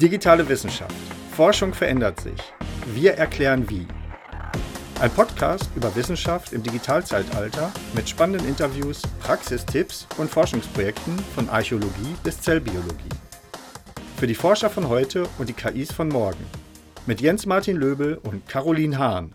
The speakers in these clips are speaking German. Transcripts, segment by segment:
Digitale Wissenschaft. Forschung verändert sich. Wir erklären wie. Ein Podcast über Wissenschaft im Digitalzeitalter mit spannenden Interviews, Praxistipps und Forschungsprojekten von Archäologie bis Zellbiologie. Für die Forscher von heute und die KIs von morgen. Mit Jens Martin Löbel und Caroline Hahn.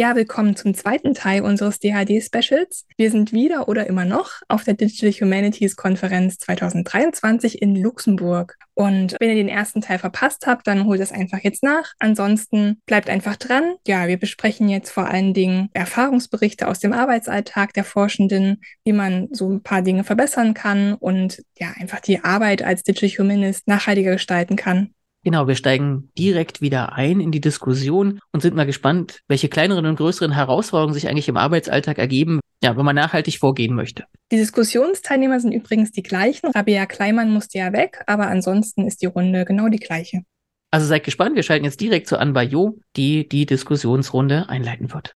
Ja, willkommen zum zweiten Teil unseres DHD-Specials. Wir sind wieder oder immer noch auf der Digital Humanities Konferenz 2023 in Luxemburg. Und wenn ihr den ersten Teil verpasst habt, dann holt es einfach jetzt nach. Ansonsten bleibt einfach dran. Ja, wir besprechen jetzt vor allen Dingen Erfahrungsberichte aus dem Arbeitsalltag der Forschenden, wie man so ein paar Dinge verbessern kann und ja, einfach die Arbeit als Digital Humanist nachhaltiger gestalten kann. Genau, wir steigen direkt wieder ein in die Diskussion und sind mal gespannt, welche kleineren und größeren Herausforderungen sich eigentlich im Arbeitsalltag ergeben, ja, wenn man nachhaltig vorgehen möchte. Die Diskussionsteilnehmer sind übrigens die gleichen. Rabea Kleimann musste ja weg, aber ansonsten ist die Runde genau die gleiche. Also seid gespannt, wir schalten jetzt direkt zu Anba Jo, die die Diskussionsrunde einleiten wird.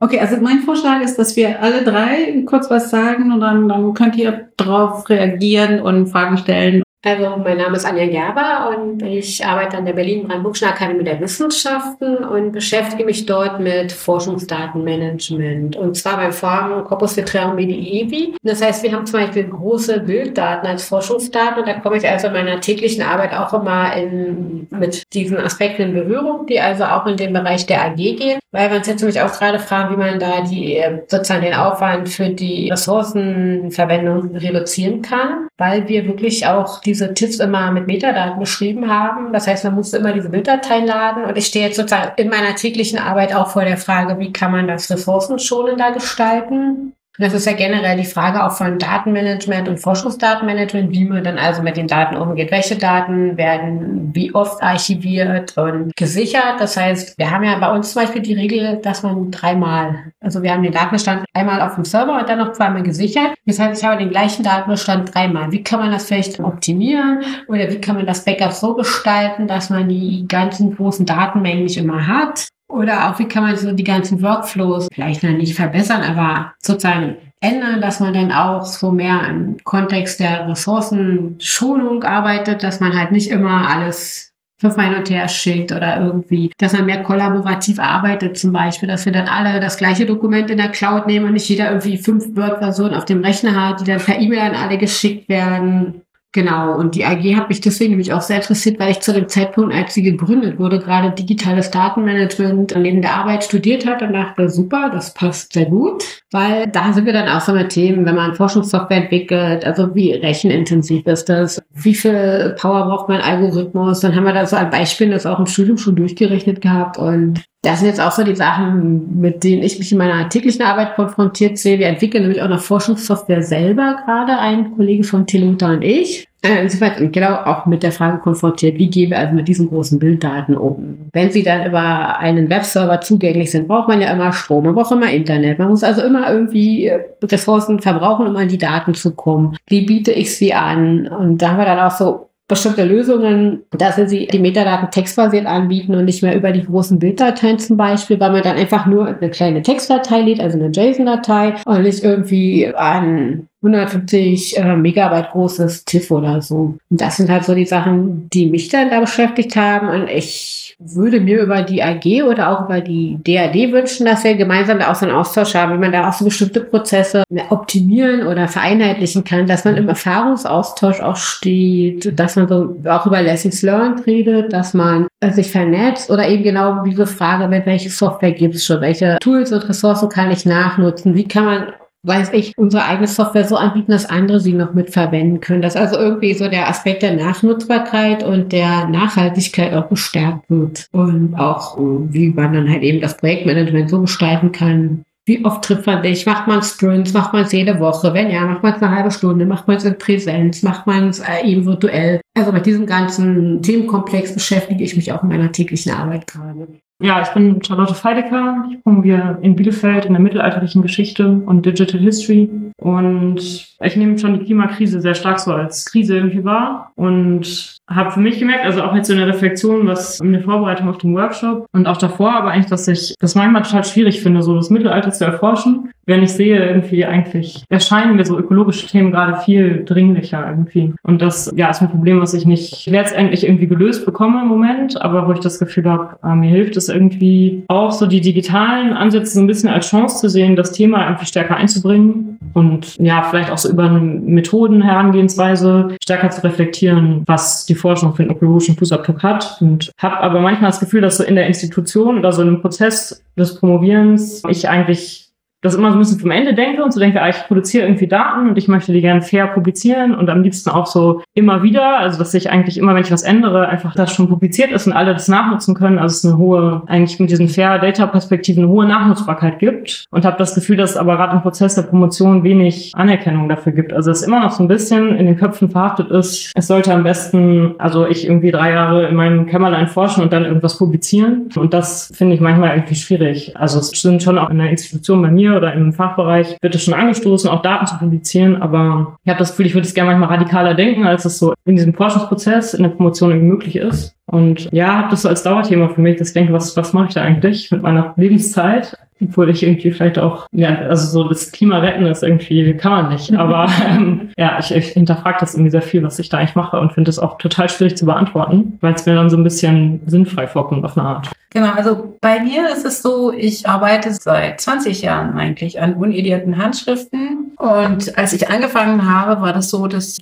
Okay, also mein Vorschlag ist, dass wir alle drei kurz was sagen und dann, dann könnt ihr darauf reagieren und Fragen stellen also mein Name ist Anja Gerber und ich arbeite an der Berlin-Brandenburgischen Akademie der Wissenschaften und beschäftige mich dort mit Forschungsdatenmanagement und zwar beim Vorhaben Corpus Vetreum Medievi. Das heißt, wir haben zum Beispiel große Bilddaten als Forschungsdaten und da komme ich also in meiner täglichen Arbeit auch immer in, mit diesen Aspekten in Berührung, die also auch in den Bereich der AG gehen, weil wir uns jetzt nämlich auch gerade fragen, wie man da die sozusagen den Aufwand für die Ressourcenverwendung reduzieren kann, weil wir wirklich auch die diese Tipps immer mit Metadaten beschrieben haben. Das heißt, man musste immer diese Bilddateien laden. Und ich stehe jetzt sozusagen in meiner täglichen Arbeit auch vor der Frage, wie kann man das ressourcenschonender gestalten? Das ist ja generell die Frage auch von Datenmanagement und Forschungsdatenmanagement, wie man dann also mit den Daten umgeht. Welche Daten werden wie oft archiviert und gesichert? Das heißt, wir haben ja bei uns zum Beispiel die Regel, dass man dreimal, also wir haben den Datenbestand einmal auf dem Server und dann noch zweimal gesichert. Das heißt, ich habe den gleichen Datenbestand dreimal. Wie kann man das vielleicht optimieren oder wie kann man das Backup so gestalten, dass man die ganzen großen Datenmengen nicht immer hat? Oder auch, wie kann man so die ganzen Workflows vielleicht noch nicht verbessern, aber sozusagen ändern, dass man dann auch so mehr im Kontext der Ressourcenschonung arbeitet, dass man halt nicht immer alles fünfmal hin und her schickt oder irgendwie, dass man mehr kollaborativ arbeitet zum Beispiel, dass wir dann alle das gleiche Dokument in der Cloud nehmen und nicht jeder irgendwie fünf Word-Versionen auf dem Rechner hat, die dann per E-Mail an alle geschickt werden. Genau, und die AG hat mich deswegen nämlich auch sehr interessiert, weil ich zu dem Zeitpunkt, als sie gegründet wurde, gerade digitales Datenmanagement neben der Arbeit studiert hat und dachte, super, das passt sehr gut, weil da sind wir dann auch so mit Themen, wenn man Forschungssoftware entwickelt, also wie rechenintensiv ist das, wie viel Power braucht mein Algorithmus, dann haben wir da so ein Beispiel, das auch im Studium schon durchgerechnet gehabt und das sind jetzt auch so die Sachen, mit denen ich mich in meiner täglichen Arbeit konfrontiert sehe. Wir entwickeln nämlich auch noch Forschungssoftware selber gerade, ein Kollege von Teluta und ich. Äh, insofern genau auch mit der Frage konfrontiert, wie gehen wir also mit diesen großen Bilddaten um? Wenn sie dann über einen Webserver zugänglich sind, braucht man ja immer Strom, man braucht immer Internet. Man muss also immer irgendwie äh, Ressourcen verbrauchen, um an die Daten zu kommen. Wie biete ich sie an? Und da haben wir dann auch so bestimmte Lösungen, dass sie die Metadaten textbasiert anbieten und nicht mehr über die großen Bilddateien zum Beispiel, weil man dann einfach nur eine kleine Textdatei lädt, also eine JSON-Datei und nicht irgendwie an 150 äh, Megabyte großes TIFF oder so. Und das sind halt so die Sachen, die mich dann da beschäftigt haben. Und ich würde mir über die AG oder auch über die DAD wünschen, dass wir gemeinsam da auch so einen Austausch haben, wie man da auch so bestimmte Prozesse optimieren oder vereinheitlichen kann, dass man im Erfahrungsaustausch auch steht, dass man so auch über Lessons Learned redet, dass man sich vernetzt oder eben genau diese Frage, welche Software gibt es schon, welche Tools und Ressourcen kann ich nachnutzen, wie kann man weiß ich, unsere eigene Software so anbieten, dass andere sie noch mitverwenden können. Dass also irgendwie so der Aspekt der Nachnutzbarkeit und der Nachhaltigkeit auch gestärkt wird. Und auch, wie man dann halt eben das Projektmanagement so gestalten kann. Wie oft trifft man sich? Macht man Sprints? Macht man es jede Woche? Wenn ja, macht man es eine halbe Stunde? Macht man es in Präsenz? Macht man es äh, eben virtuell? Also mit diesem ganzen Themenkomplex beschäftige ich mich auch in meiner täglichen Arbeit gerade. Ja, ich bin Charlotte Feidecker. Ich promoviere in Bielefeld in der mittelalterlichen Geschichte und Digital History. Und ich nehme schon die Klimakrise sehr stark so als Krise irgendwie wahr und habe für mich gemerkt, also auch jetzt so eine Reflexion, was in der Vorbereitung auf den Workshop und auch davor, aber eigentlich, dass ich das manchmal total schwierig finde, so das Mittelalter zu erforschen. Wenn ich sehe, irgendwie eigentlich erscheinen mir so ökologische Themen gerade viel dringlicher irgendwie. Und das, ja, ist ein Problem, was ich nicht letztendlich irgendwie gelöst bekomme im Moment, aber wo ich das Gefühl habe, äh, mir hilft es irgendwie auch so die digitalen Ansätze so ein bisschen als Chance zu sehen, das Thema irgendwie stärker einzubringen und ja, vielleicht auch so über eine Methoden Herangehensweise stärker zu reflektieren, was die Forschung für den ökologischen Fußabdruck hat. Und habe aber manchmal das Gefühl, dass so in der Institution oder so in einem Prozess des Promovierens ich eigentlich das immer so ein bisschen vom Ende denke und so denke, ah, ich produziere irgendwie Daten und ich möchte die gerne fair publizieren und am liebsten auch so immer wieder, also dass ich eigentlich immer, wenn ich was ändere, einfach das schon publiziert ist und alle das nachnutzen können. Also es eine hohe, eigentlich mit diesen Fair Data Perspektiven eine hohe Nachnutzbarkeit gibt und habe das Gefühl, dass es aber gerade im Prozess der Promotion wenig Anerkennung dafür gibt. Also es immer noch so ein bisschen in den Köpfen verhaftet ist, es sollte am besten, also ich irgendwie drei Jahre in meinem Kämmerlein forschen und dann irgendwas publizieren und das finde ich manchmal irgendwie schwierig. Also es sind schon auch in der Institution bei mir oder im Fachbereich wird es schon angestoßen, auch Daten zu publizieren, aber ich habe das Gefühl, ich würde es gerne manchmal radikaler denken, als es so in diesem Forschungsprozess in der Promotion irgendwie möglich ist. Und ja, habe das so als Dauerthema für mich, dass ich denke, was, was mache ich da eigentlich mit meiner Lebenszeit? Obwohl ich irgendwie vielleicht auch, ja, also so das Klima retten ist irgendwie, kann man nicht. Aber ähm, ja, ich, ich hinterfrage das irgendwie sehr viel, was ich da eigentlich mache und finde es auch total schwierig zu beantworten, weil es mir dann so ein bisschen sinnfrei vorkommt auf eine Art. Genau, also bei mir ist es so, ich arbeite seit 20 Jahren eigentlich an unedierten Handschriften. Und als ich angefangen habe, war das so, dass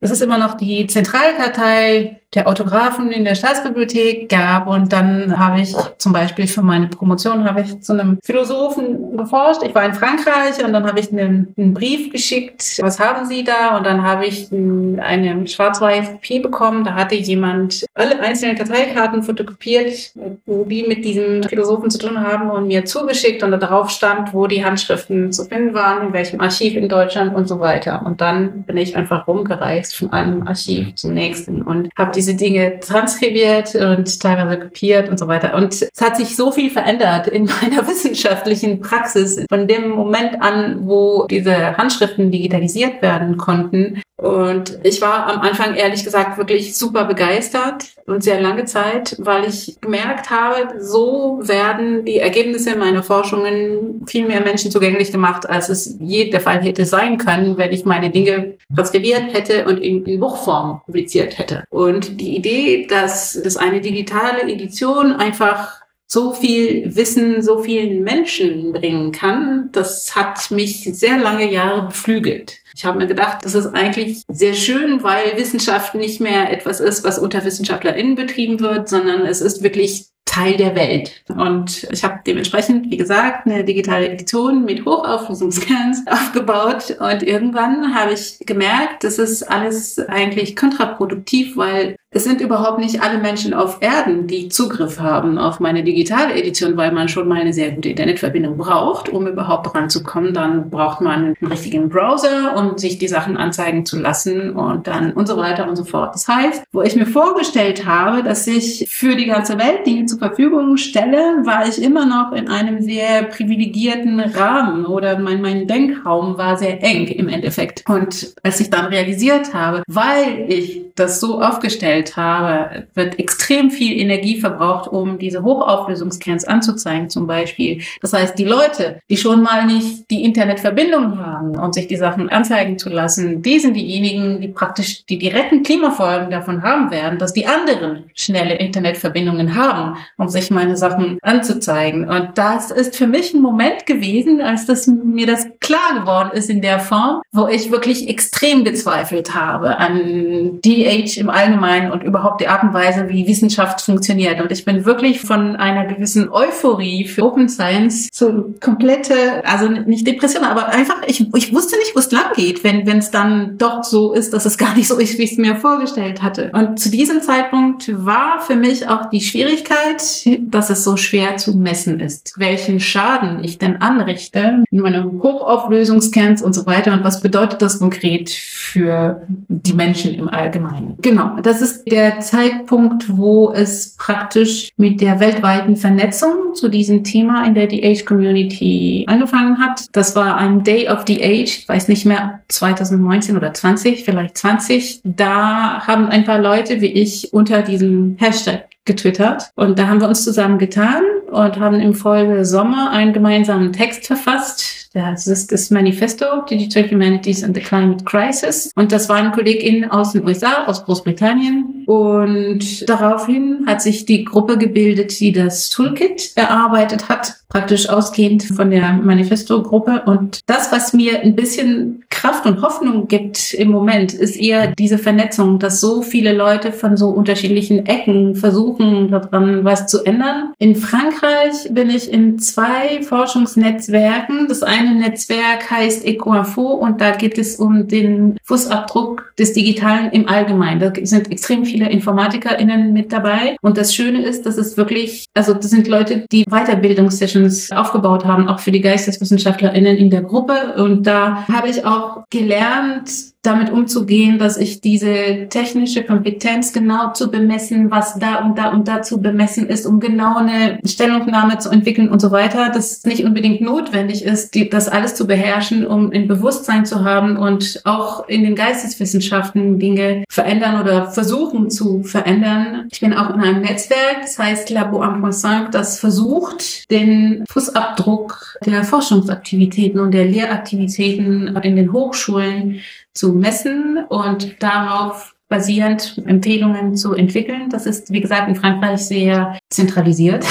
es ist immer noch die Zentralkartei der Autografen in der Staatsbibliothek gab. Und dann habe ich zum Beispiel für meine Promotion habe ich zu einem Philosophen geforscht. Ich war in Frankreich und dann habe ich einen, einen Brief geschickt. Was haben Sie da? Und dann habe ich eine schwarz-weiß Kopie bekommen. Da hatte jemand alle einzelnen Karteikarten fotokopiert, wo die mit diesem Philosophen zu tun haben und mir zugeschickt. Und da drauf stand, wo die Handschriften zu finden waren, in welchem Archiv in Deutschland und so weiter. Und dann bin ich einfach rumgereist von einem Archiv zum nächsten und habe diese Dinge transkribiert und teilweise kopiert und so weiter. Und es hat sich so viel verändert in meiner wissenschaftlichen Praxis von dem Moment an, wo diese Handschriften digitalisiert werden konnten, und ich war am Anfang ehrlich gesagt wirklich super begeistert und sehr lange Zeit, weil ich gemerkt habe, so werden die Ergebnisse meiner Forschungen viel mehr Menschen zugänglich gemacht, als es je der Fall hätte sein können, wenn ich meine Dinge transkribiert hätte und in, in Buchform publiziert hätte. Und die Idee, dass das eine digitale Edition einfach so viel Wissen so vielen Menschen bringen kann, das hat mich sehr lange Jahre beflügelt. Ich habe mir gedacht, das ist eigentlich sehr schön, weil Wissenschaft nicht mehr etwas ist, was unter WissenschaftlerInnen betrieben wird, sondern es ist wirklich Teil der Welt. Und ich habe dementsprechend, wie gesagt, eine digitale Edition mit Hochauflösungsscans aufgebaut. Und irgendwann habe ich gemerkt, das ist alles eigentlich kontraproduktiv, weil es sind überhaupt nicht alle Menschen auf Erden, die Zugriff haben auf meine digitale Edition, weil man schon mal eine sehr gute Internetverbindung braucht, um überhaupt ranzukommen. Dann braucht man einen richtigen Browser, um sich die Sachen anzeigen zu lassen und dann und so weiter und so fort. Das heißt, wo ich mir vorgestellt habe, dass ich für die ganze Welt Dinge zur Verfügung stelle, war ich immer noch in einem sehr privilegierten Rahmen oder mein, mein Denkraum war sehr eng im Endeffekt. Und als ich dann realisiert habe, weil ich das so aufgestellt habe, wird extrem viel Energie verbraucht, um diese Hochauflösungsscans anzuzeigen zum Beispiel. Das heißt, die Leute, die schon mal nicht die Internetverbindung haben, um sich die Sachen anzeigen zu lassen, die sind diejenigen, die praktisch die direkten Klimafolgen davon haben werden, dass die anderen schnelle Internetverbindungen haben, um sich meine Sachen anzuzeigen. Und das ist für mich ein Moment gewesen, als das mir das klar geworden ist in der Form, wo ich wirklich extrem gezweifelt habe an Age im Allgemeinen und überhaupt die Art und Weise, wie Wissenschaft funktioniert. Und ich bin wirklich von einer gewissen Euphorie für Open Science zu komplette, also nicht Depression, aber einfach, ich, ich wusste nicht, wo es lang geht, wenn es dann doch so ist, dass es gar nicht so ist, wie ich es mir vorgestellt hatte. Und zu diesem Zeitpunkt war für mich auch die Schwierigkeit, dass es so schwer zu messen ist, welchen Schaden ich denn anrichte in meinem Hochauflösungskern und so weiter und was bedeutet das konkret für die Menschen im Allgemeinen. Genau, das ist der Zeitpunkt, wo es praktisch mit der weltweiten Vernetzung zu diesem Thema in der The-Age-Community angefangen hat. Das war ein Day of the Age, ich weiß nicht mehr, 2019 oder 20, vielleicht 20. Da haben ein paar Leute wie ich unter diesem Hashtag getwittert. Und da haben wir uns zusammen getan und haben im Folge Sommer einen gemeinsamen Text verfasst, das ist das Manifesto Digital Humanities and the Climate Crisis. Und das waren KollegInnen aus den USA, aus Großbritannien. Und daraufhin hat sich die Gruppe gebildet, die das Toolkit erarbeitet hat, praktisch ausgehend von der Manifesto-Gruppe. Und das, was mir ein bisschen Kraft und Hoffnung gibt im Moment, ist eher diese Vernetzung, dass so viele Leute von so unterschiedlichen Ecken versuchen, daran was zu ändern. In Frankreich bin ich in zwei Forschungsnetzwerken. Das eine eine Netzwerk heißt EcoInfo und da geht es um den Fußabdruck des Digitalen im Allgemeinen. Da sind extrem viele InformatikerInnen mit dabei. Und das Schöne ist, dass es wirklich, also das sind Leute, die Weiterbildungssessions aufgebaut haben, auch für die GeisteswissenschaftlerInnen in der Gruppe. Und da habe ich auch gelernt, damit umzugehen, dass ich diese technische Kompetenz genau zu bemessen, was da und da und da zu bemessen ist, um genau eine Stellungnahme zu entwickeln und so weiter, das nicht unbedingt notwendig ist, die, das alles zu beherrschen, um ein Bewusstsein zu haben und auch in den Geisteswissenschaften Dinge verändern oder versuchen zu verändern. Ich bin auch in einem Netzwerk, das heißt Labo 1.5, das versucht, den Fußabdruck der Forschungsaktivitäten und der Lehraktivitäten in den Hochschulen zu messen und darauf basierend Empfehlungen zu entwickeln. Das ist, wie gesagt, in Frankreich sehr zentralisiert.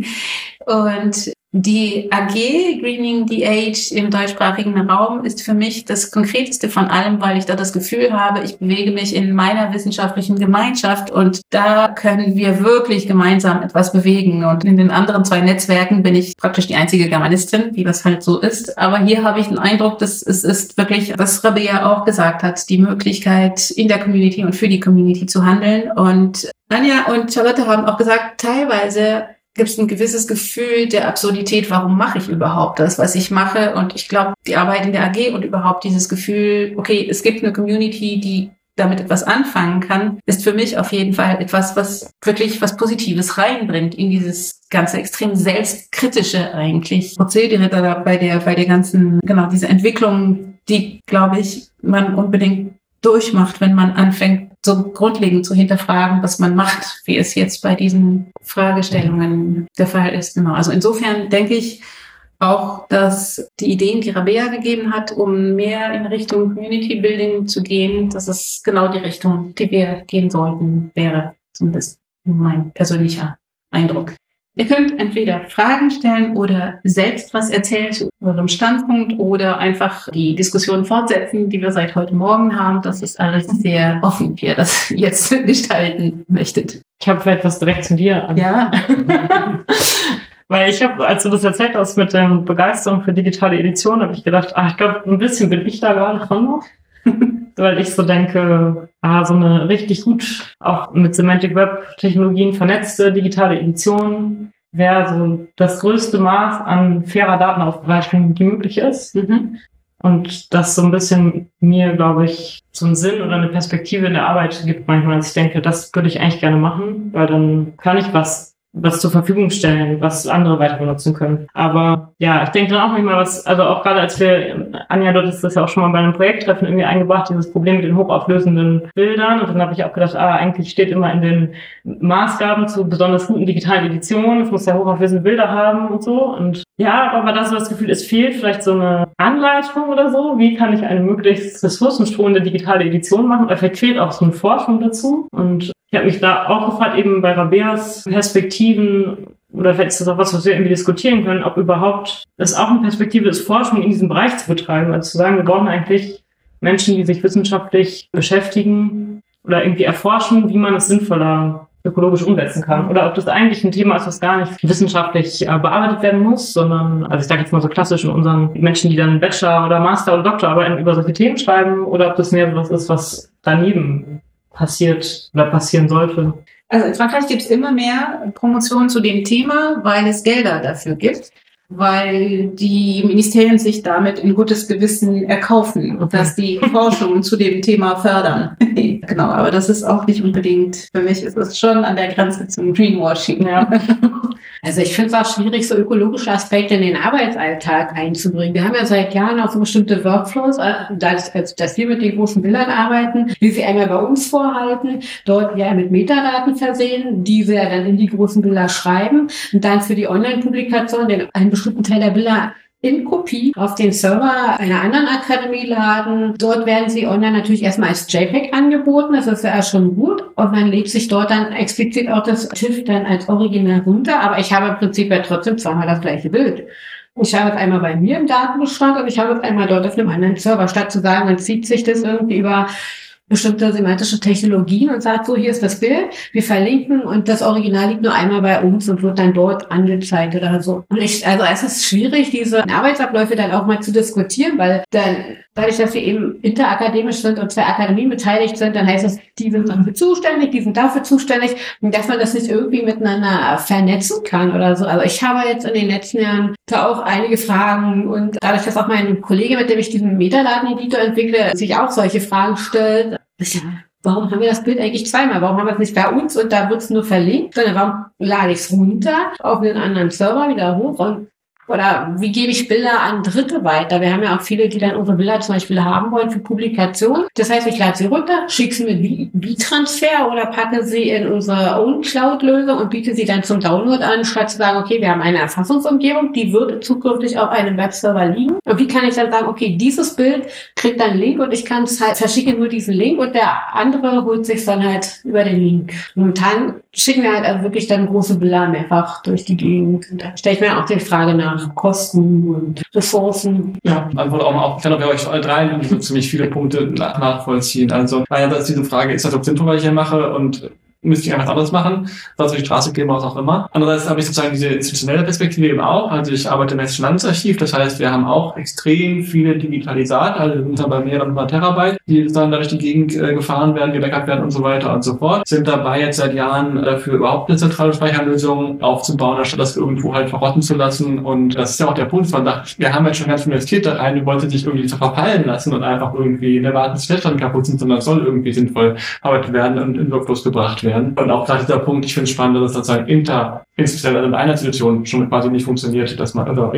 und die AG Greening the Age im deutschsprachigen Raum ist für mich das Konkreteste von allem, weil ich da das Gefühl habe, ich bewege mich in meiner wissenschaftlichen Gemeinschaft und da können wir wirklich gemeinsam etwas bewegen. Und in den anderen zwei Netzwerken bin ich praktisch die einzige Germanistin, wie das halt so ist. Aber hier habe ich den Eindruck, dass es ist wirklich, was Rabea auch gesagt hat, die Möglichkeit in der Community und für die Community zu handeln. Und Anja und Charlotte haben auch gesagt, teilweise gibt es ein gewisses Gefühl der Absurdität, warum mache ich überhaupt das, was ich mache? Und ich glaube, die Arbeit in der AG und überhaupt dieses Gefühl, okay, es gibt eine Community, die damit etwas anfangen kann, ist für mich auf jeden Fall etwas, was wirklich was Positives reinbringt in dieses ganze extrem selbstkritische eigentlich Prozedere da bei der, bei der ganzen, genau, diese Entwicklung, die, glaube ich, man unbedingt durchmacht, wenn man anfängt, so grundlegend zu hinterfragen, was man macht, wie es jetzt bei diesen Fragestellungen der Fall ist. Genau. Also insofern denke ich auch, dass die Ideen, die Rabea gegeben hat, um mehr in Richtung Community Building zu gehen, dass es genau die Richtung, die wir gehen sollten, wäre. Zumindest mein persönlicher Eindruck. Ihr könnt entweder Fragen stellen oder selbst was erzählen zu eurem Standpunkt oder einfach die Diskussion fortsetzen, die wir seit heute Morgen haben. Das ist alles sehr offen, wie ihr das jetzt gestalten möchtet. Ich habe vielleicht was direkt zu dir an. Ja. Weil ich habe, als du das erzählt hast mit der Begeisterung für digitale Edition, habe ich gedacht, ah, ich glaube, ein bisschen bin ich da gerade dran noch. Weil ich so denke, ah, so eine richtig gut, auch mit Semantic Web Technologien vernetzte digitale Edition wäre so das größte Maß an fairer Datenaufbereitung, die möglich ist. Mhm. Und das so ein bisschen mir, glaube ich, so einen Sinn oder eine Perspektive in der Arbeit gibt manchmal, dass ich denke, das würde ich eigentlich gerne machen, weil dann kann ich was was zur Verfügung stellen, was andere weiter benutzen können. Aber ja, ich denke dann auch manchmal was, also auch gerade als wir, Anja, dort ist das ja auch schon mal bei einem Projekttreffen irgendwie eingebracht, dieses Problem mit den hochauflösenden Bildern. Und dann habe ich auch gedacht, ah, eigentlich steht immer in den Maßgaben zu besonders guten digitalen Editionen, es muss ja hochauflösende Bilder haben und so. Und ja, aber da so das Gefühl, es fehlt vielleicht so eine Anleitung oder so. Wie kann ich eine möglichst ressourcenschonende digitale Edition machen? Oder vielleicht fehlt auch so eine Forschung dazu. Und ich habe mich da auch gefragt, eben bei Rabeas Perspektiven, oder vielleicht ist das auch was, was wir irgendwie diskutieren können, ob überhaupt es auch eine Perspektive ist, Forschung in diesem Bereich zu betreiben. Also zu sagen, wir brauchen eigentlich Menschen, die sich wissenschaftlich beschäftigen oder irgendwie erforschen, wie man es sinnvoller ökologisch umsetzen kann. Oder ob das eigentlich ein Thema ist, was gar nicht wissenschaftlich äh, bearbeitet werden muss, sondern, also ich sage jetzt mal so klassisch in unseren Menschen, die dann Bachelor oder Master oder Doktorarbeiten über solche Themen schreiben, oder ob das mehr so was ist, was daneben passiert oder passieren sollte. Also in Frankreich gibt es immer mehr Promotionen zu dem Thema, weil es Gelder dafür gibt weil die Ministerien sich damit in gutes Gewissen erkaufen und dass die Forschung zu dem Thema fördern. genau, aber das ist auch nicht unbedingt, für mich ist es schon an der Grenze zum Greenwashing. Ja. Also ich finde es auch schwierig, so ökologische Aspekte in den Arbeitsalltag einzubringen. Wir haben ja seit Jahren auch so bestimmte Workflows, äh, dass, also, dass wir mit den großen Bildern arbeiten, wie sie einmal bei uns vorhalten, dort ja mit Metadaten versehen, die wir dann in die großen Bilder schreiben und dann für die Online-Publikation den einen bestimmten Teil der Bilder in Kopie auf den Server einer anderen Akademie laden. Dort werden sie online natürlich erstmal als JPEG angeboten. Das ist ja schon gut. Und man legt sich dort dann explizit auch das TIFF dann als Original runter. Aber ich habe im Prinzip ja trotzdem zweimal das gleiche Bild. Ich habe es einmal bei mir im Datenbestand und ich habe es einmal dort auf einem anderen Server. Statt zu sagen, man zieht sich das irgendwie über bestimmte semantische Technologien und sagt, so, hier ist das Bild, wir verlinken und das Original liegt nur einmal bei uns und wird dann dort angezeigt oder so. Und ich, also es ist schwierig, diese Arbeitsabläufe dann auch mal zu diskutieren, weil dann dadurch, dass wir eben interakademisch sind und zwei Akademien beteiligt sind, dann heißt das, die sind dafür zuständig, die sind dafür zuständig dass man das nicht irgendwie miteinander vernetzen kann oder so. Also ich habe jetzt in den letzten Jahren da auch einige Fragen und dadurch, dass auch mein Kollege, mit dem ich diesen Metadaten-Editor entwickle, sich auch solche Fragen stellt, warum haben wir das Bild eigentlich zweimal? Warum haben wir es nicht bei uns und da wird es nur verlinkt, sondern warum lade ich es runter auf einen anderen Server wieder hoch und oder wie gebe ich Bilder an Dritte weiter? Wir haben ja auch viele, die dann unsere Bilder zum Beispiel haben wollen für Publikation. Das heißt, ich lade sie runter, schicke sie mit B-Transfer oder packe sie in unsere Own Cloud-Lösung und biete sie dann zum Download an, statt zu sagen, okay, wir haben eine Erfassungsumgebung, die wird zukünftig auf einem Webserver liegen. Und wie kann ich dann sagen, okay, dieses Bild kriegt dann einen Link und ich kann es halt verschicken nur diesen Link und der andere holt sich dann halt über den Link. Momentan schicken wir halt also wirklich dann große Bilder mehrfach durch die Gegend. Und da stelle ich mir auch die Frage nach Kosten und Ressourcen. Ja, Antwort auch mal auf. Ich kann auch bei euch alle drei so ziemlich viele Punkte nachvollziehen. Also, einerseits diese Frage, ist das ob sinnvoll, was ich hier mache? Und müsste ich einfach anderes machen, sonst auf die Straße gehen, was auch immer. Andererseits habe ich sozusagen diese institutionelle Perspektive eben auch. Also ich arbeite im Hessischen Landesarchiv, das heißt, wir haben auch extrem viele Digitalisate, also wir sind dann bei mehreren Terabyte, die dann durch die Gegend äh, gefahren werden, gebackupt werden und so weiter und so fort. Sind dabei jetzt seit Jahren dafür überhaupt eine zentrale Speicherlösung aufzubauen, anstatt das irgendwo halt verrotten zu lassen. Und das ist ja auch der Punkt, man sagt, wir haben jetzt schon ganz viel investiert da rein, wir wollten sich irgendwie verfallen lassen und einfach irgendwie Warten, bis Festplatten kaputt sind, sondern es soll irgendwie sinnvoll verarbeitet werden und in Workflows gebracht werden werden. Und auch gerade dieser Punkt, ich finde es spannend, dass es sozusagen inter, insbesondere in einer Situation schon quasi nicht funktioniert, dass man, also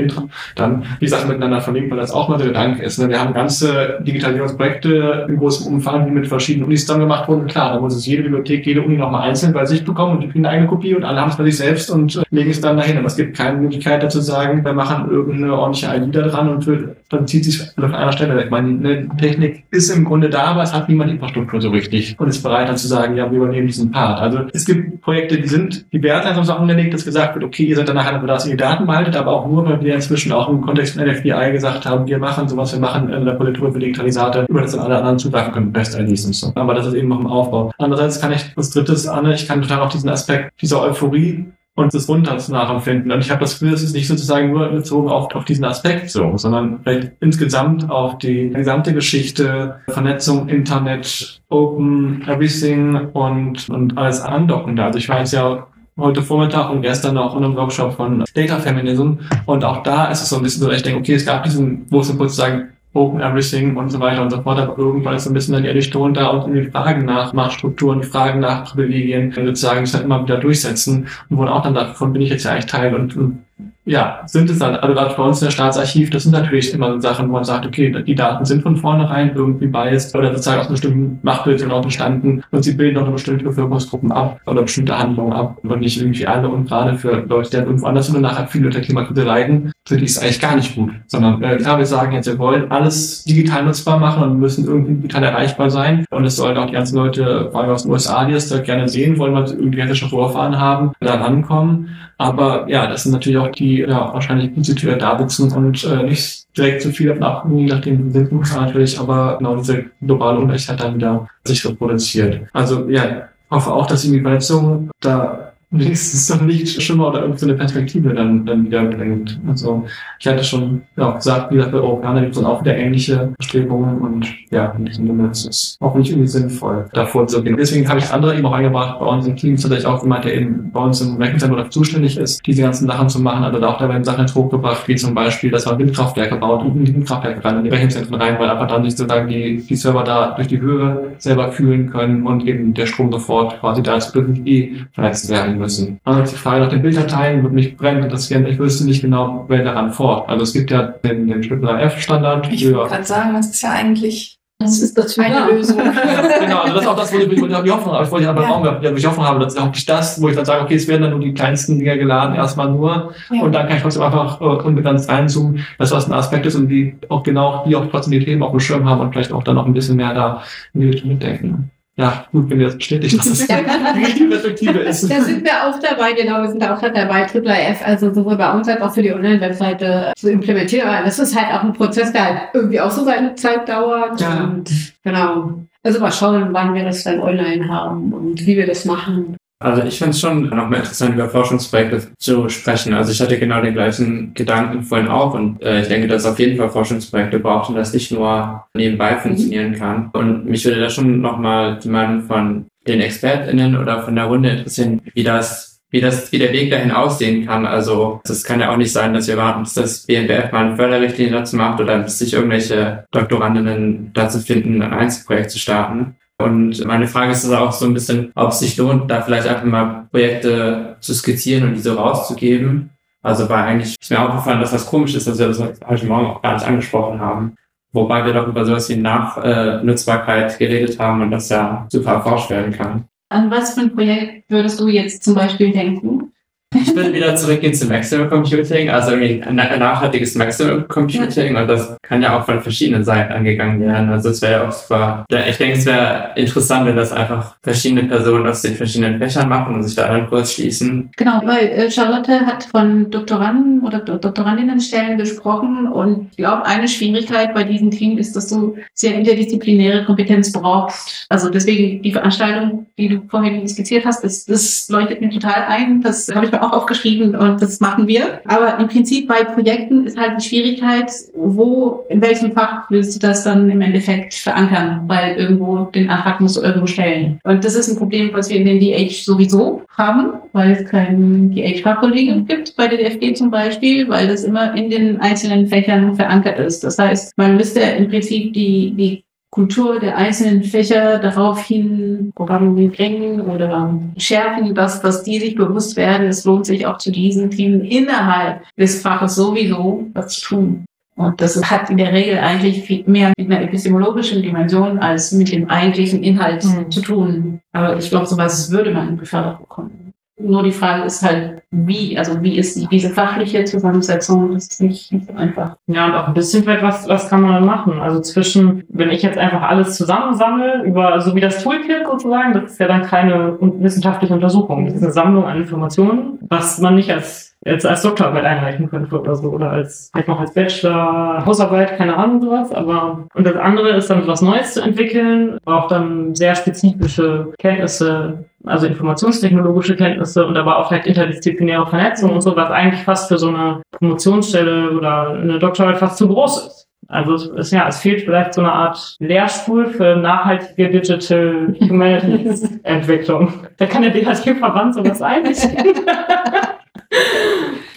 dann die Sachen miteinander verlinkt, weil das auch mal der Gedanke ist. Ne? Wir haben ganze Digitalisierungsprojekte in großem Umfang, die mit verschiedenen Unis dann gemacht wurden. Klar, da muss es jede Bibliothek, jede Uni nochmal einzeln bei sich bekommen und die kriegen eine eigene Kopie und alle haben es bei sich selbst und äh, legen es dann dahin. Aber es gibt keine Möglichkeit dazu sagen, wir machen irgendeine ordentliche ID da dran und für, dann zieht sich auf einer Stelle. Ich meine, eine Technik ist im Grunde da, aber es hat niemand Infrastruktur so richtig und ist bereit dann zu sagen, ja, wir übernehmen diesen Part. Also es gibt Projekte, die sind, die werden einfach angelegt, dass gesagt wird, okay, ihr seid nachher dafür, dass ihr Daten behaltet, aber auch nur, weil wir inzwischen auch im Kontext von NFBI gesagt haben, wir machen sowas, wir machen in der Politur für Digitalisate, über das dann alle anderen zugreifen können, Best IDs und so. Aber das ist eben noch im Aufbau. Andererseits kann ich, das drittes, Anne, ich kann total auch diesen Aspekt dieser Euphorie und das runter nachempfinden. Und ich habe das Gefühl, es ist nicht sozusagen nur bezogen auf, auf diesen Aspekt so, sondern vielleicht insgesamt auf die gesamte Geschichte, Vernetzung, Internet, Open, Everything und, und alles andockende. Also ich war jetzt ja heute Vormittag und gestern auch in einem Workshop von Data Feminism. Und auch da ist es so ein bisschen so, ich denke, okay, es gab diesen, wo es sozusagen Open Everything und so weiter und so fort, aber irgendwann ist so ein bisschen dann die Ernüchterung da und die Fragen nach Machtstrukturen, die Fragen nach Privilegien sozusagen sich dann immer wieder durchsetzen. Und wo auch dann davon bin ich jetzt ja eigentlich Teil und, und ja, sind es dann, also gerade bei uns in der Staatsarchiv, das sind natürlich immer so Sachen, wo man sagt, okay, die Daten sind von vornherein irgendwie biased oder sozusagen aus bestimmten Machtbildern auch entstanden und sie bilden auch bestimmte Bevölkerungsgruppen ab oder bestimmte Handlungen ab und nicht irgendwie alle und gerade für Leute, die dann irgendwo anders sind und nachher viele der Klimakrise leiden, für die ist es eigentlich gar nicht gut, sondern äh, klar, wir sagen jetzt, wir wollen alles digital nutzbar machen und müssen irgendwie digital erreichbar sein und es sollen auch die ganzen Leute, vor allem aus den USA, die es da gerne sehen wollen, weil sie irgendwie hessische Vorfahren haben, da rankommen. Aber ja, das sind natürlich auch die ja, wahrscheinlich Institute da sitzen und äh, nicht direkt zu viel davon nachdem sie sind natürlich, aber genau diese globale Ungleichheit dann wieder sich reproduziert. Also ja, hoffe auch, dass die Vernetzung da wenigstens so ein Lichtschimmer oder irgendeine Perspektive dann, dann wieder bringt. Also ich hatte schon ja, gesagt, wie gesagt, bei Europäern gibt es dann auch wieder ähnliche Bestrebungen und ja, in diesem Sinne ist es auch nicht irgendwie sinnvoll, davor zu gehen. Deswegen habe ich andere eben auch eingebracht, bei uns im Team tatsächlich auch jemand, der eben bei uns im Rechenzentrum zuständig ist, diese ganzen Sachen zu machen, also da auch dabei Sachen hochgebracht, wie zum Beispiel, dass man Windkraftwerke baut und in die Windkraftwerke rein, in die Rechenzentren rein, weil einfach dann sich sozusagen die, die Server da durch die Höhe selber fühlen können und eben der Strom sofort quasi da ist, eh vernetzt werden müssen. Also die Frage nach den Bilddateien würde mich brennend interessieren. Ich wüsste nicht genau, wer daran fort. Also es gibt ja den, den F-Standard. Ich würde gerade sagen, das ist ja eigentlich das ist das eine Lösung. ja, genau, also das ist auch das, wo ich, wo ich die Hoffnung habe. Ich wollte ja Raum wo ich Hoffnung habe, dass auch nicht das, wo ich dann sage, okay, es werden dann nur die kleinsten Dinger geladen, erstmal nur. Ja. Und dann kann ich trotzdem einfach äh, unbegrenzt reinzoomen, dass das ein Aspekt ist und die auch genau, die auch trotzdem die Themen auf dem Schirm haben und vielleicht auch dann noch ein bisschen mehr da in die Richtung mitdenken. Ja, gut, wenn ihr das bestätigt, dass das die Perspektive ist. Da sind wir auch dabei, genau, wir sind auch dabei, F, also sowohl bei uns als auch für die Online-Webseite zu implementieren. Aber das ist halt auch ein Prozess, der halt irgendwie auch so seine Zeit dauert. Ja. Und genau. Also mal schauen, wann wir das dann online haben und wie wir das machen. Also ich finde es schon noch mal interessant, über Forschungsprojekte zu sprechen. Also ich hatte genau den gleichen Gedanken vorhin auch und äh, ich denke, dass es auf jeden Fall Forschungsprojekte braucht und das nicht nur nebenbei mhm. funktionieren kann. Und mich würde da schon noch mal die Meinung von den ExpertInnen oder von der Runde interessieren, wie das, wie das, wie der Weg dahin aussehen kann. Also das kann ja auch nicht sein, dass wir warten, bis das BNBF mal eine Förderrichtlinie dazu macht oder bis sich irgendwelche Doktorandinnen dazu finden, ein Einzelprojekt zu starten. Und meine Frage ist auch so ein bisschen, ob es sich lohnt, da vielleicht einfach mal Projekte zu skizzieren und die so rauszugeben. Also weil eigentlich ist mir aufgefallen, dass das komisch ist, dass wir das heute Morgen auch gar nicht angesprochen haben. Wobei wir doch über sowas wie Nachnutzbarkeit geredet haben und das ja super erforscht werden kann. An was für ein Projekt würdest du jetzt zum Beispiel denken? Ich würde wieder zurückgehen zum Maximum Computing, also irgendwie ein nachhaltiges Maximum Computing und das kann ja auch von verschiedenen Seiten angegangen werden. Also es wäre auch super. Ich denke, es wäre interessant, wenn das einfach verschiedene Personen aus den verschiedenen Fächern machen und sich da dann kurz schließen. Genau, weil äh, Charlotte hat von Doktoranden oder Doktorandinnenstellen gesprochen und ich glaube, eine Schwierigkeit bei diesem Team ist, dass du sehr interdisziplinäre Kompetenz brauchst. Also deswegen die Veranstaltung, die du vorhin skizziert hast, das, das leuchtet mir total ein. Das habe ich auch aufgeschrieben und das machen wir. Aber im Prinzip bei Projekten ist halt die Schwierigkeit, wo, in welchem Fach willst du das dann im Endeffekt verankern? Weil irgendwo den Antrag musst du irgendwo stellen. Und das ist ein Problem, was wir in den DH sowieso haben, weil es keinen DH-Fachkollegen gibt, bei der DFG zum Beispiel, weil das immer in den einzelnen Fächern verankert ist. Das heißt, man müsste im Prinzip die, die Kultur der einzelnen Fächer daraufhin bringen oder schärfen, dass, dass die sich bewusst werden, es lohnt sich auch zu diesen Themen innerhalb des Faches sowieso was zu tun. Und das hat in der Regel eigentlich viel mehr mit einer epistemologischen Dimension als mit dem eigentlichen Inhalt mhm. zu tun. Aber ich glaube, sowas würde man gefördert bekommen. Nur die Frage ist halt, wie, also wie ist die, diese fachliche Zusammensetzung, das ist nicht, nicht so einfach. Ja, und auch ein bisschen vielleicht, was, was kann man dann machen? Also zwischen, wenn ich jetzt einfach alles zusammensammle, über, so wie das Toolkit sozusagen, das ist ja dann keine wissenschaftliche Untersuchung, das ist eine Sammlung an Informationen, was man nicht als jetzt als Doktorarbeit einreichen könnte oder so oder als vielleicht noch als Bachelor Hausarbeit, keine Ahnung sowas. Aber und das andere ist dann was Neues zu entwickeln, braucht dann sehr spezifische Kenntnisse also informationstechnologische Kenntnisse und aber auch vielleicht interdisziplinäre Vernetzung und so, was eigentlich fast für so eine Promotionsstelle oder eine Doktorarbeit fast zu groß ist. Also es ja, es fehlt vielleicht so eine Art Lehrstuhl für nachhaltige Digital Humanities Entwicklung. Da kann der DHT-Verband sowas einrichten.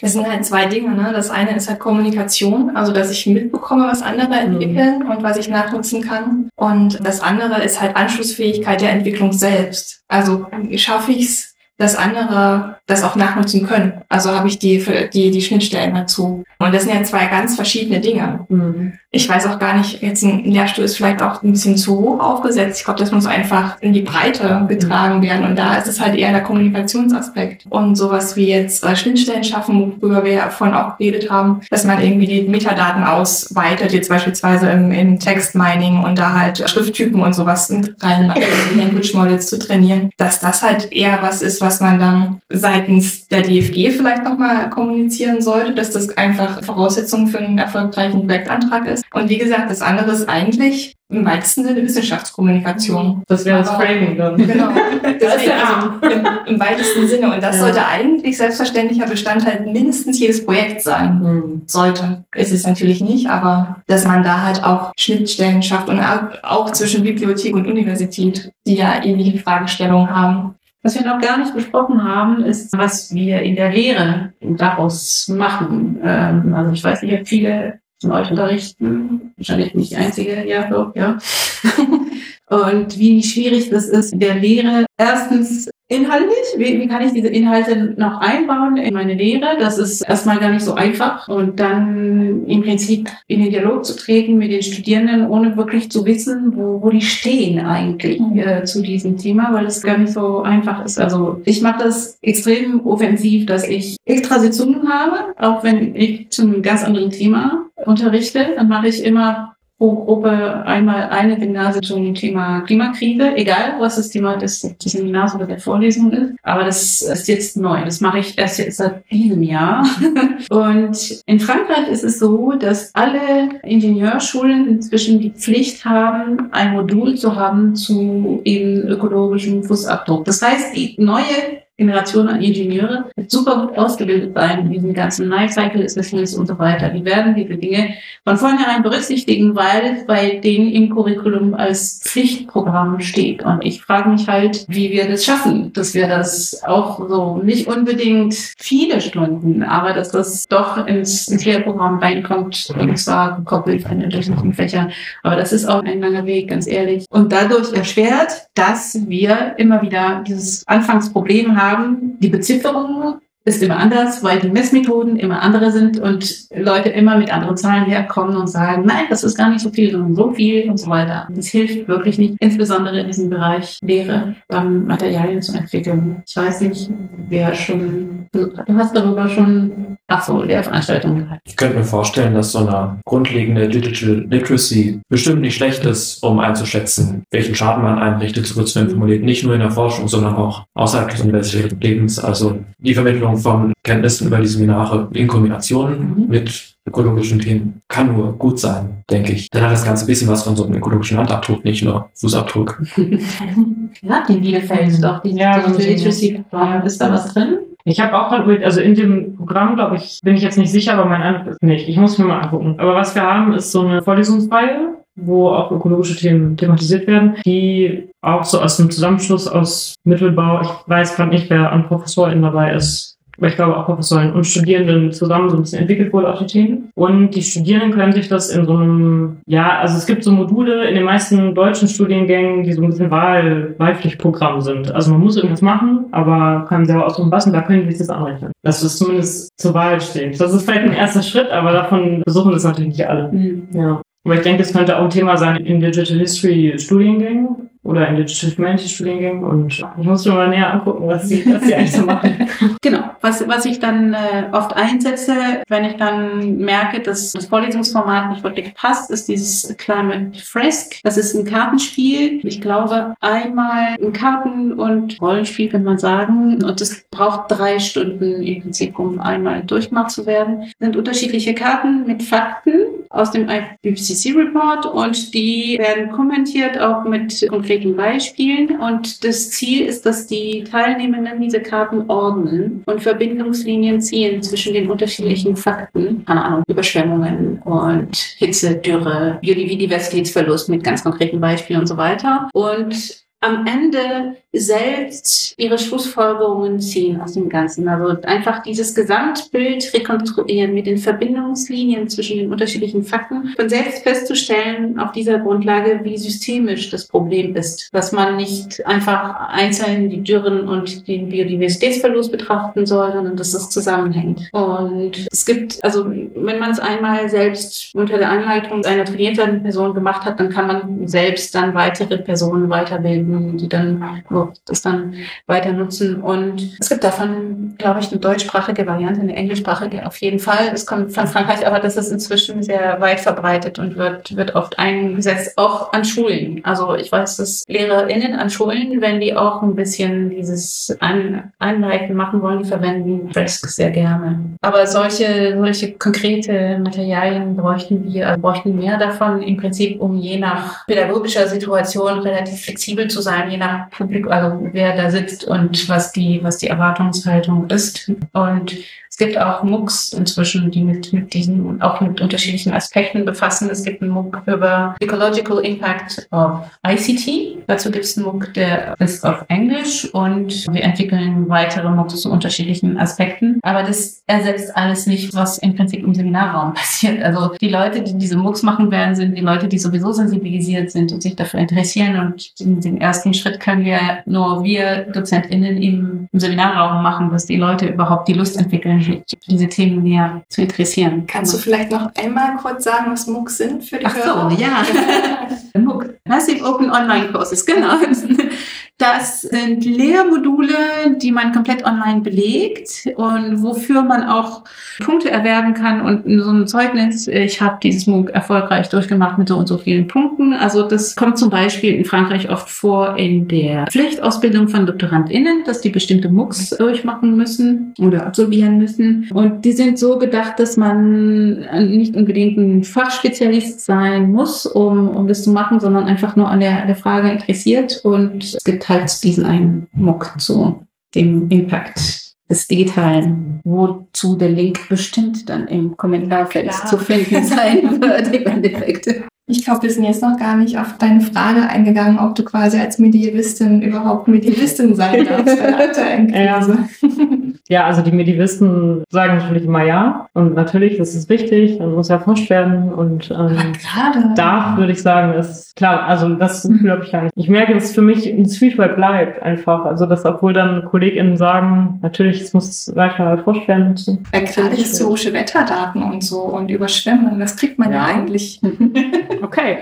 Es sind halt zwei Dinge. Ne? Das eine ist halt Kommunikation, also dass ich mitbekomme, was andere mhm. entwickeln und was ich nachnutzen kann. Und das andere ist halt Anschlussfähigkeit der Entwicklung selbst. Also schaffe ich es, dass andere das auch nachnutzen können. Also habe ich die, die, die Schnittstellen dazu. Und das sind ja zwei ganz verschiedene Dinge. Mhm. Ich weiß auch gar nicht, jetzt ein Lehrstuhl ist vielleicht auch ein bisschen zu hoch aufgesetzt. Ich glaube, das muss einfach in die Breite getragen werden. Und da ist es halt eher der Kommunikationsaspekt. Und sowas wie jetzt äh, Schnittstellen schaffen, worüber wir ja vorhin auch geredet haben, dass man irgendwie die Metadaten ausweitet, jetzt beispielsweise im, im Textmining und da halt Schrifttypen und sowas rein, Language Models zu trainieren, dass das halt eher was ist, was was man dann seitens der DFG vielleicht nochmal kommunizieren sollte, dass das einfach Voraussetzung für einen erfolgreichen Projektantrag ist. Und wie gesagt, das andere ist eigentlich im weitesten Sinne Wissenschaftskommunikation. Das wäre das Framing dann. Genau. Deswegen, also im, im weitesten Sinne. Und das Ja. sollte eigentlich selbstverständlicher Bestandteil mindestens jedes Projekts sein. Hm. Sollte. Ist es natürlich nicht, aber dass man da halt auch Schnittstellen schafft und auch, auch zwischen Bibliothek und Universität, die ja ähnliche Fragestellungen haben. Was wir noch gar nicht besprochen haben, ist, was wir in der Lehre daraus machen. Ähm, also ich weiß nicht, ob viele von euch unterrichten, wahrscheinlich nicht die einzige, ja, doch, ja. Und wie schwierig das ist in der Lehre. Erstens inhaltlich, wie, wie kann ich diese Inhalte noch einbauen in meine Lehre? Das ist erstmal gar nicht so einfach. Und dann im Prinzip in den Dialog zu treten mit den Studierenden, ohne wirklich zu wissen, wo, wo die stehen eigentlich äh, zu diesem Thema, weil es gar nicht so einfach ist. Also ich mache das extrem offensiv, dass ich extra Sitzungen habe, auch wenn ich zu einem ganz anderen Thema unterrichte, dann mache ich immer pro Gruppe einmal eine Seminare zum Thema Klimakrise, egal was das Thema des, des Seminars oder der Vorlesung ist. Aber das ist jetzt neu. Das mache ich erst jetzt seit diesem Jahr. Und in Frankreich ist es so, dass alle Ingenieurschulen inzwischen die Pflicht haben, ein Modul zu haben zu eben ökologischem Fußabdruck. Das heißt, die neue Generation an Ingenieure super gut ausgebildet sein in diesem ganzen Lifecycle Assessments und so weiter. Die werden diese Dinge von vornherein berücksichtigen, weil bei denen im Curriculum als Pflichtprogramm steht. Und ich frage mich halt, wie wir das schaffen, dass wir das auch so nicht unbedingt viele Stunden, aber dass das doch ins, ins Lehrprogramm reinkommt und zwar gekoppelt an den unterschiedlichen Fächern. Aber das ist auch ein langer Weg, ganz ehrlich. Und dadurch erschwert, dass wir immer wieder dieses Anfangsproblem haben, die Bezifferung ist immer anders, weil die Messmethoden immer andere sind und Leute immer mit anderen Zahlen herkommen und sagen, nein, das ist gar nicht so viel, sondern so viel und so weiter. Das hilft wirklich nicht, insbesondere in diesem Bereich Lehre, dann Materialien zu entwickeln. Ich weiß nicht, wer schon, du hast darüber schon, ach so, Lehrveranstaltungen. Ich könnte mir vorstellen, dass so eine grundlegende Digital Literacy bestimmt nicht schlecht ist, um einzuschätzen, welchen Schaden man einrichtet, so wird es formuliert, nicht nur in der Forschung, sondern auch außerhalb des universitären Lebens. Also die Vermittlung von Kenntnissen über die Seminare in Kombination Mhm. mit ökologischen Themen kann nur gut sein, denke ich. Dann hat das Ganze ein bisschen was von so einem ökologischen Handabdruck, nicht nur Fußabdruck. Ja, die Bielefeld, doch, die Ja, Literacy, ist da was drin? Ich habe auch gerade überlegt, also in dem Programm, glaube ich, bin ich jetzt nicht sicher, aber mein Eindruck ist nicht. Ich muss mir mal angucken. Aber was wir haben, ist so eine Vorlesungsreihe, wo auch ökologische Themen thematisiert werden, die auch so aus dem Zusammenschluss aus Mittelbau, ich weiß gerade nicht, wer an ProfessorInnen dabei ist, aber ich glaube auch Professoren und Studierenden zusammen so ein bisschen entwickelt wurde, auch die Themen. Und die Studierenden können sich das in so einem, ja, also es gibt so Module in den meisten deutschen Studiengängen, die so ein bisschen Wahl, Wahlpflichtprogramm sind. Also man muss irgendwas machen, aber kann selber aussuchen, was und da können die sich das anrechnen. Das ist zumindest zur Wahl steht. Das ist vielleicht ein erster Schritt, aber davon besuchen das natürlich nicht alle. Ja. Aber ich denke, es könnte auch ein Thema sein in Digital History Studiengängen oder in Digital Humanities Studiengängen und ich muss mir mal näher angucken, was sie, was sie eigentlich so machen. Genau, was, was ich dann äh, oft einsetze, wenn ich dann merke, dass das Vorlesungsformat nicht wirklich passt, ist dieses Climate Fresk. Das ist ein Kartenspiel. Ich glaube, einmal ein Karten- und Rollenspiel, kann man sagen. Und das braucht drei Stunden im Prinzip, um einmal durchgemacht zu werden. Das sind unterschiedliche Karten mit Fakten aus dem IPCC-Report und die werden kommentiert auch mit konkreten Beispielen. Und das Ziel ist, dass die Teilnehmenden diese Karten ordnen und Verbindungslinien ziehen zwischen den unterschiedlichen Fakten, keine Ahnung, Überschwemmungen und Hitze, Dürre, Biodiversitätsverlust mit ganz konkreten Beispielen und so weiter. Und am Ende selbst ihre Schlussfolgerungen ziehen aus dem Ganzen. Also einfach dieses Gesamtbild rekonstruieren mit den Verbindungslinien zwischen den unterschiedlichen Fakten und selbst festzustellen auf dieser Grundlage, wie systemisch das Problem ist. Dass man nicht einfach einzeln die Dürren und den Biodiversitätsverlust betrachten soll, sondern dass das zusammenhängt. Und es gibt, also wenn man es einmal selbst unter der Anleitung einer trainierten Person gemacht hat, dann kann man selbst dann weitere Personen weiterbilden, die dann auch das dann weiter nutzen. Und es gibt davon, glaube ich, eine deutschsprachige Variante, eine englischsprachige auf jeden Fall. Es kommt von Frankreich, aber das ist inzwischen sehr weit verbreitet und wird, wird oft eingesetzt, auch an Schulen. Also ich weiß, dass LehrerInnen an Schulen, wenn die auch ein bisschen dieses an Anleiten machen wollen, die verwenden Fresk sehr gerne. Aber solche, solche konkrete Materialien bräuchten wir, also bräuchten mehr davon im Prinzip, um je nach pädagogischer Situation relativ flexibel zu sein, je nach Publikum, also wer da sitzt und was die, was die Erwartungshaltung ist. Und gibt auch MOOCs inzwischen, die mit, mit diesen, auch mit unterschiedlichen Aspekten befassen. Es gibt einen MOOC über Ecological Impact of ICT. Dazu gibt es einen MOOC, der ist auf Englisch und wir entwickeln weitere MOOCs zu unterschiedlichen Aspekten. Aber das ersetzt alles nicht, was im Prinzip im Seminarraum passiert. Also die Leute, die diese MOOCs machen werden, sind die Leute, die sowieso sensibilisiert sind und sich dafür interessieren. Und den, den ersten Schritt können wir nur wir DozentInnen im, im Seminarraum machen, dass die Leute überhaupt die Lust entwickeln, diese Themen näher zu interessieren. Kannst du vielleicht noch einmal kurz sagen, was MOOCs sind für die Ach Hörer? so, ja. MOOC, Massive Open Online Courses, genau. Das sind Lehrmodule, die man komplett online belegt und wofür man auch Punkte erwerben kann und so ein Zeugnis, ich habe dieses MOOC erfolgreich durchgemacht mit so und so vielen Punkten. Also das kommt zum Beispiel in Frankreich oft vor in der Pflichtausbildung von DoktorandInnen, dass die bestimmte MOOCs durchmachen müssen oder absolvieren müssen. Und die sind so gedacht, dass man nicht unbedingt ein Fachspezialist sein muss, um, um das zu machen, sondern einfach nur an der, der Frage interessiert. Und es gibt halt diesen einen MOOC zu dem Impact des Digitalen, wozu der Link bestimmt dann im Kommentarfeld Klar. zu finden sein wird im Endeffekt. Ich glaube, wir sind jetzt noch gar nicht auf deine Frage eingegangen, ob du quasi als Medievistin überhaupt Medievistin sein darfst bei der aktuellen Krise. Ja, also die Medivisten sagen natürlich immer ja. Und natürlich, das ist wichtig, man muss erforscht werden. Und ähm, darf, würde ich sagen, ist klar, also das Gefühl habe ich gar nicht. Ich merke, dass für mich ein Zwiespalt bleibt einfach. Also dass obwohl dann KollegInnen sagen, natürlich, es muss weiter erforscht werden. Weil gerade historische Wetterdaten und so und Überschwemmungen, das kriegt man ja, Ja. eigentlich. Okay.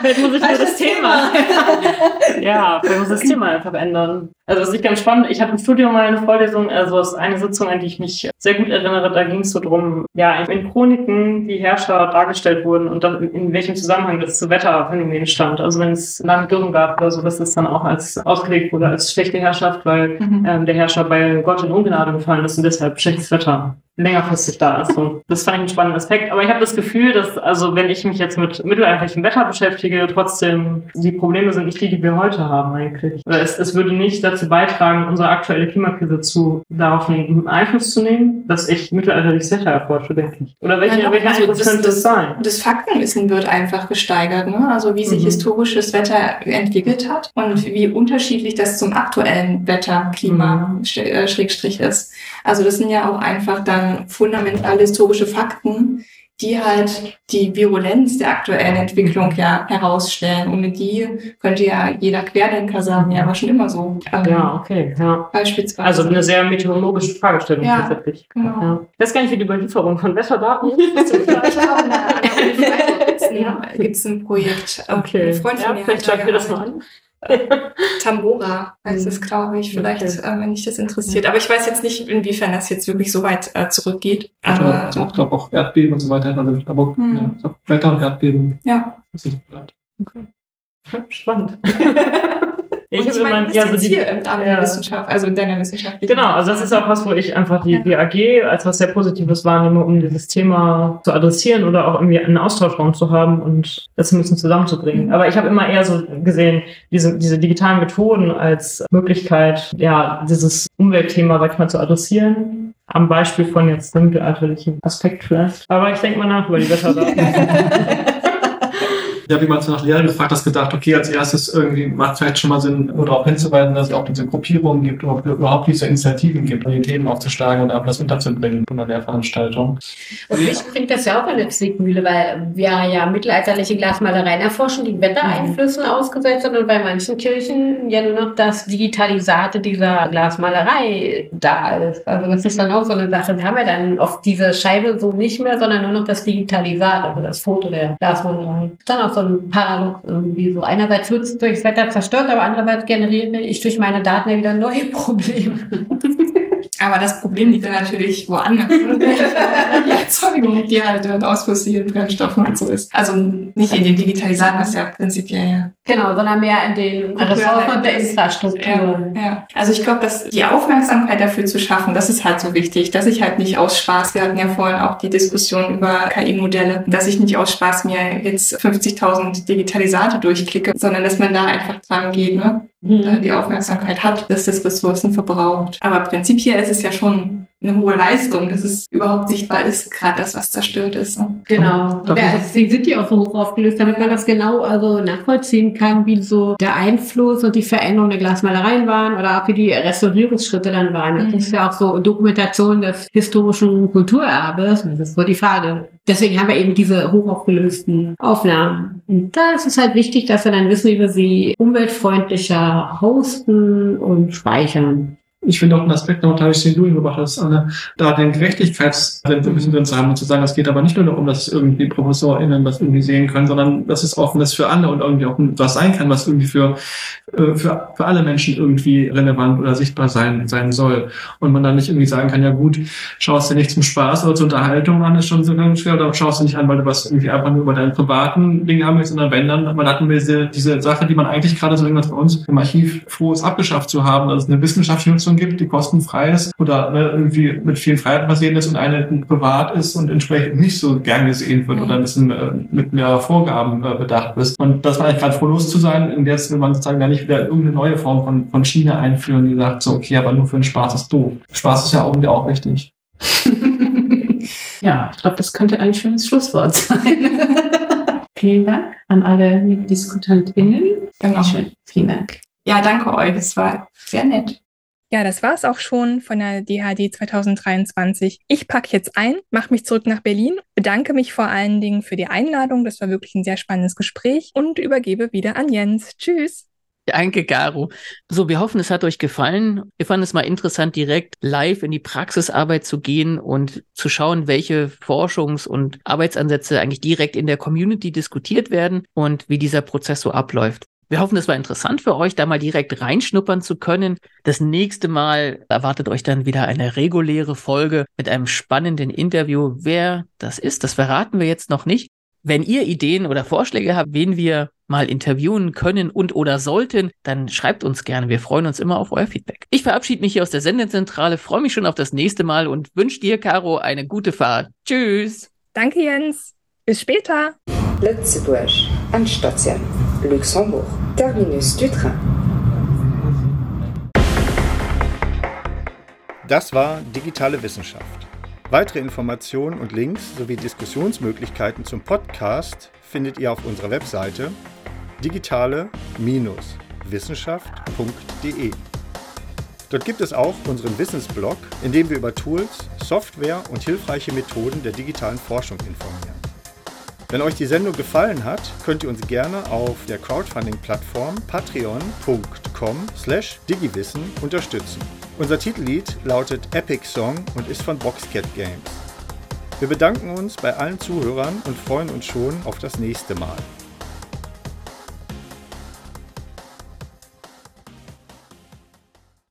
Vielleicht muss ich nur das Thema. ja, vielleicht muss das Thema einfach ändern. Also das ist nicht ganz spannend. Ich hatte im Studium mal eine Vorlesung, also es ist eine Sitzung, an die ich mich sehr gut erinnere. Da ging es so drum, ja, in Chroniken, wie Herrscher dargestellt wurden und dann in welchem Zusammenhang das zu Wetterphänomenen stand. Also wenn es Land Dürren gab oder so, dass das dann auch als ausgelegt wurde als schlechte Herrschaft, weil Mhm. ähm, der Herrscher bei Gott in Ungnade gefallen ist und deshalb schlechtes Wetter längerfristig da ist. Und das fand ich einen spannenden Aspekt. Aber ich habe das Gefühl, dass, also wenn ich mich jetzt mit mittelalterlichem Wetter beschäftige, trotzdem die Probleme sind nicht die, die wir heute haben eigentlich. Oder es, es würde nicht dazu beitragen, unsere aktuelle Klimakrise zu darauf einen Einfluss zu nehmen, dass ich mittelalterliches Wetter erforsche, denke ich. Oder welche, Ja, doch, welche also Einfluss das- könnte das- sein? Das Faktenwissen wird einfach gesteigert, ne? also wie sich Mhm. historisches Wetter entwickelt hat und wie unterschiedlich das zum aktuellen Wetterklima Mhm. äh, Schrägstrich ist. Also das sind ja auch einfach dann fundamentale historische Fakten, die halt die Virulenz der aktuellen Entwicklung ja herausstellen. Ohne die könnte ja jeder Querdenker sagen, ja, war schon immer so. Ähm, Ja, okay, ja. Beispielsweise. Also eine sehr meteorologische Fragestellung Ja, tatsächlich. genau. Ja. Ich weiß gar nicht, wie die Überlieferung von Wetterdaten ist. Gibt es ein Projekt. Okay. Ein Freund Ja, von mir vielleicht schaut mir das mal an. Tambora heißt Mhm. es, glaube ich. Vielleicht, Okay. äh, wenn dich das interessiert. Aber ich weiß jetzt nicht, inwiefern das jetzt wirklich so weit äh, zurückgeht. Also, Aber ich auch, glaube auch Erdbeben und so weiter. Also, aber Mhm. ja, Wetter und Erdbeben. ja. Das ist bleibt. Spannend. Ich, hab meine, immer- du ja, so die- hier in deiner ja. Wissenschaft, also in deiner Wissenschaft. Genau, also das ist auch was, wo ich einfach die, Ja. die AG als was sehr Positives wahrnehme, um dieses Thema zu adressieren oder auch irgendwie einen Austauschraum zu haben und das ein bisschen zusammenzubringen. Mhm. Aber ich habe immer eher so gesehen, diese, diese digitalen Methoden als Möglichkeit, ja, dieses Umweltthema, sag ich mal, zu adressieren. Am Beispiel von jetzt dem mittelalterlichen Aspekt vielleicht. Aber ich denke mal nach über die Wetterdaten. Habe jemanden nach Lehre gefragt, das gedacht, okay, als erstes irgendwie macht vielleicht schon mal Sinn, nur darauf hinzuweisen, dass es auch diese Gruppierungen gibt oder überhaupt diese Initiativen gibt, die Themen aufzuschlagen und einfach das unterzubringen von der Lehrveranstaltung. Und mich bringt das ja auch in eine Zwickmühle, weil wir ja mittelalterliche Glasmalereien erforschen, die Wettereinflüssen ausgesetzt sind und bei manchen Kirchen ja nur noch das Digitalisate dieser Glasmalerei da ist. Also das ist dann auch so eine Sache. Wir haben ja dann oft diese Scheibe so nicht mehr, sondern nur noch das Digitalisat, also das Foto der Glasmalerei. Dann auch so ein Paradox irgendwie so. Einerseits wird es durchs Wetter zerstört, aber andererseits generiere ich durch meine Daten ja wieder neue Probleme. Aber das Problem liegt dann natürlich woanders. die Erzeugung, die halt dann aus fossilen Brennstoffen und so ist. Also nicht in den Digitalisaten, das ist ja prinzipiell ja. Genau, sondern mehr in den Ressourcen und der Infrastruktur. Ja, ja. Also ich glaube, dass die Aufmerksamkeit dafür zu schaffen, das ist halt so wichtig, dass ich halt nicht aus Spaß, wir hatten ja vorhin auch die Diskussion über KI-Modelle, dass ich nicht aus Spaß mir jetzt 50.000 Digitalisate durchklicke, sondern dass man da einfach dran geht, ne? Mhm. die Aufmerksamkeit hat, dass das Ressourcen verbraucht. Aber prinzipiell ist es ja schon eine hohe Leistung, dass es überhaupt sichtbar ist, gerade das, was zerstört ist. Genau. Ja, deswegen sind die auch so hoch aufgelöst, damit man das genau also nachvollziehen kann, wie so der Einfluss und die Veränderung der Glasmalereien waren oder auch wie die Restaurierungsschritte dann waren. Das mhm. ist ja auch so Dokumentation des historischen Kulturerbes. Das ist so die Frage. Deswegen haben wir eben diese hochaufgelösten Aufnahmen. Und da ist es halt wichtig, dass wir dann wissen, wie wir sie umweltfreundlicher hosten und speichern ich finde auch einen Aspekt noch, dadurch, den du gebracht hast, äh, da den Gerechtigkeitssinn ein bisschen drin zu haben und zu sagen, es geht aber nicht nur darum, dass irgendwie ProfessorInnen was irgendwie sehen können, sondern dass es offen ist für alle und irgendwie auch was sein kann, was irgendwie für, äh, für, für alle Menschen irgendwie relevant oder sichtbar sein, sein soll. Und man dann nicht irgendwie sagen kann, ja gut, schaust du nicht zum Spaß oder zur Unterhaltung an, ist schon so ganz schwer, oder schaust du nicht an, weil du was irgendwie einfach nur über deinen privaten Dinge haben willst, sondern wenn dann, man hatten wir diese, diese Sache, die man eigentlich gerade so irgendwas bei uns im Archiv froh ist, abgeschafft zu haben, es eine wissenschaftliche Nutzung Nutzung gibt, die kostenfrei ist oder ne, irgendwie mit vielen Freiheiten versehen ist und eine privat ist und entsprechend nicht so gern gesehen wird oder ein bisschen äh, mit mehr Vorgaben äh, bedacht ist. Und das war eigentlich gerade froh los zu sein. Und jetzt will man sozusagen da nicht wieder irgendeine neue Form von, von Schiene einführen, die sagt so, okay, aber nur für den Spaß ist doof. Spaß ist ja irgendwie auch wichtig. ja, ich glaube, das könnte ein schönes Schlusswort sein. Vielen Dank an alle DiskutantInnen. Dankeschön. Vielen Dank. Ja, danke euch. Das war sehr nett. Ja, das war es auch schon von der DHD 2023. Ich packe jetzt ein, mache mich zurück nach Berlin, bedanke mich vor allen Dingen für die Einladung. Das war wirklich ein sehr spannendes Gespräch und übergebe wieder an Jens. Tschüss. Danke, Garo. So, wir hoffen, es hat euch gefallen. Wir fanden es mal interessant, direkt live in die Praxisarbeit zu gehen und zu schauen, welche Forschungs- und Arbeitsansätze eigentlich direkt in der Community diskutiert werden und wie dieser Prozess so abläuft. Wir hoffen, es war interessant für euch, da mal direkt reinschnuppern zu können. Das nächste Mal erwartet euch dann wieder eine reguläre Folge mit einem spannenden Interview. Wer das ist, das verraten wir jetzt noch nicht. Wenn ihr Ideen oder Vorschläge habt, wen wir mal interviewen können und oder sollten, dann schreibt uns gerne. Wir freuen uns immer auf euer Feedback. Ich verabschiede mich hier aus der Sendezentrale, freue mich schon auf das nächste Mal und wünsche dir, Caro, eine gute Fahrt. Tschüss. Danke, Jens. Bis später. Lützeburg, Endstation, Luxemburg. Terminus du train. Das war Digitale Wissenschaft. Weitere Informationen und Links sowie Diskussionsmöglichkeiten zum Podcast findet ihr auf unserer Webseite digitale-wissenschaft.de. Dort gibt es auch unseren Wissensblog, in dem wir über Tools, Software und hilfreiche Methoden der digitalen Forschung informieren. Wenn euch die Sendung gefallen hat, könnt ihr uns gerne auf der Crowdfunding-Plattform patreon.com slash digiwissen unterstützen. Unser Titellied lautet Epic Song und ist von Boxcat Games. Wir bedanken uns bei allen Zuhörern und freuen uns schon auf das nächste Mal.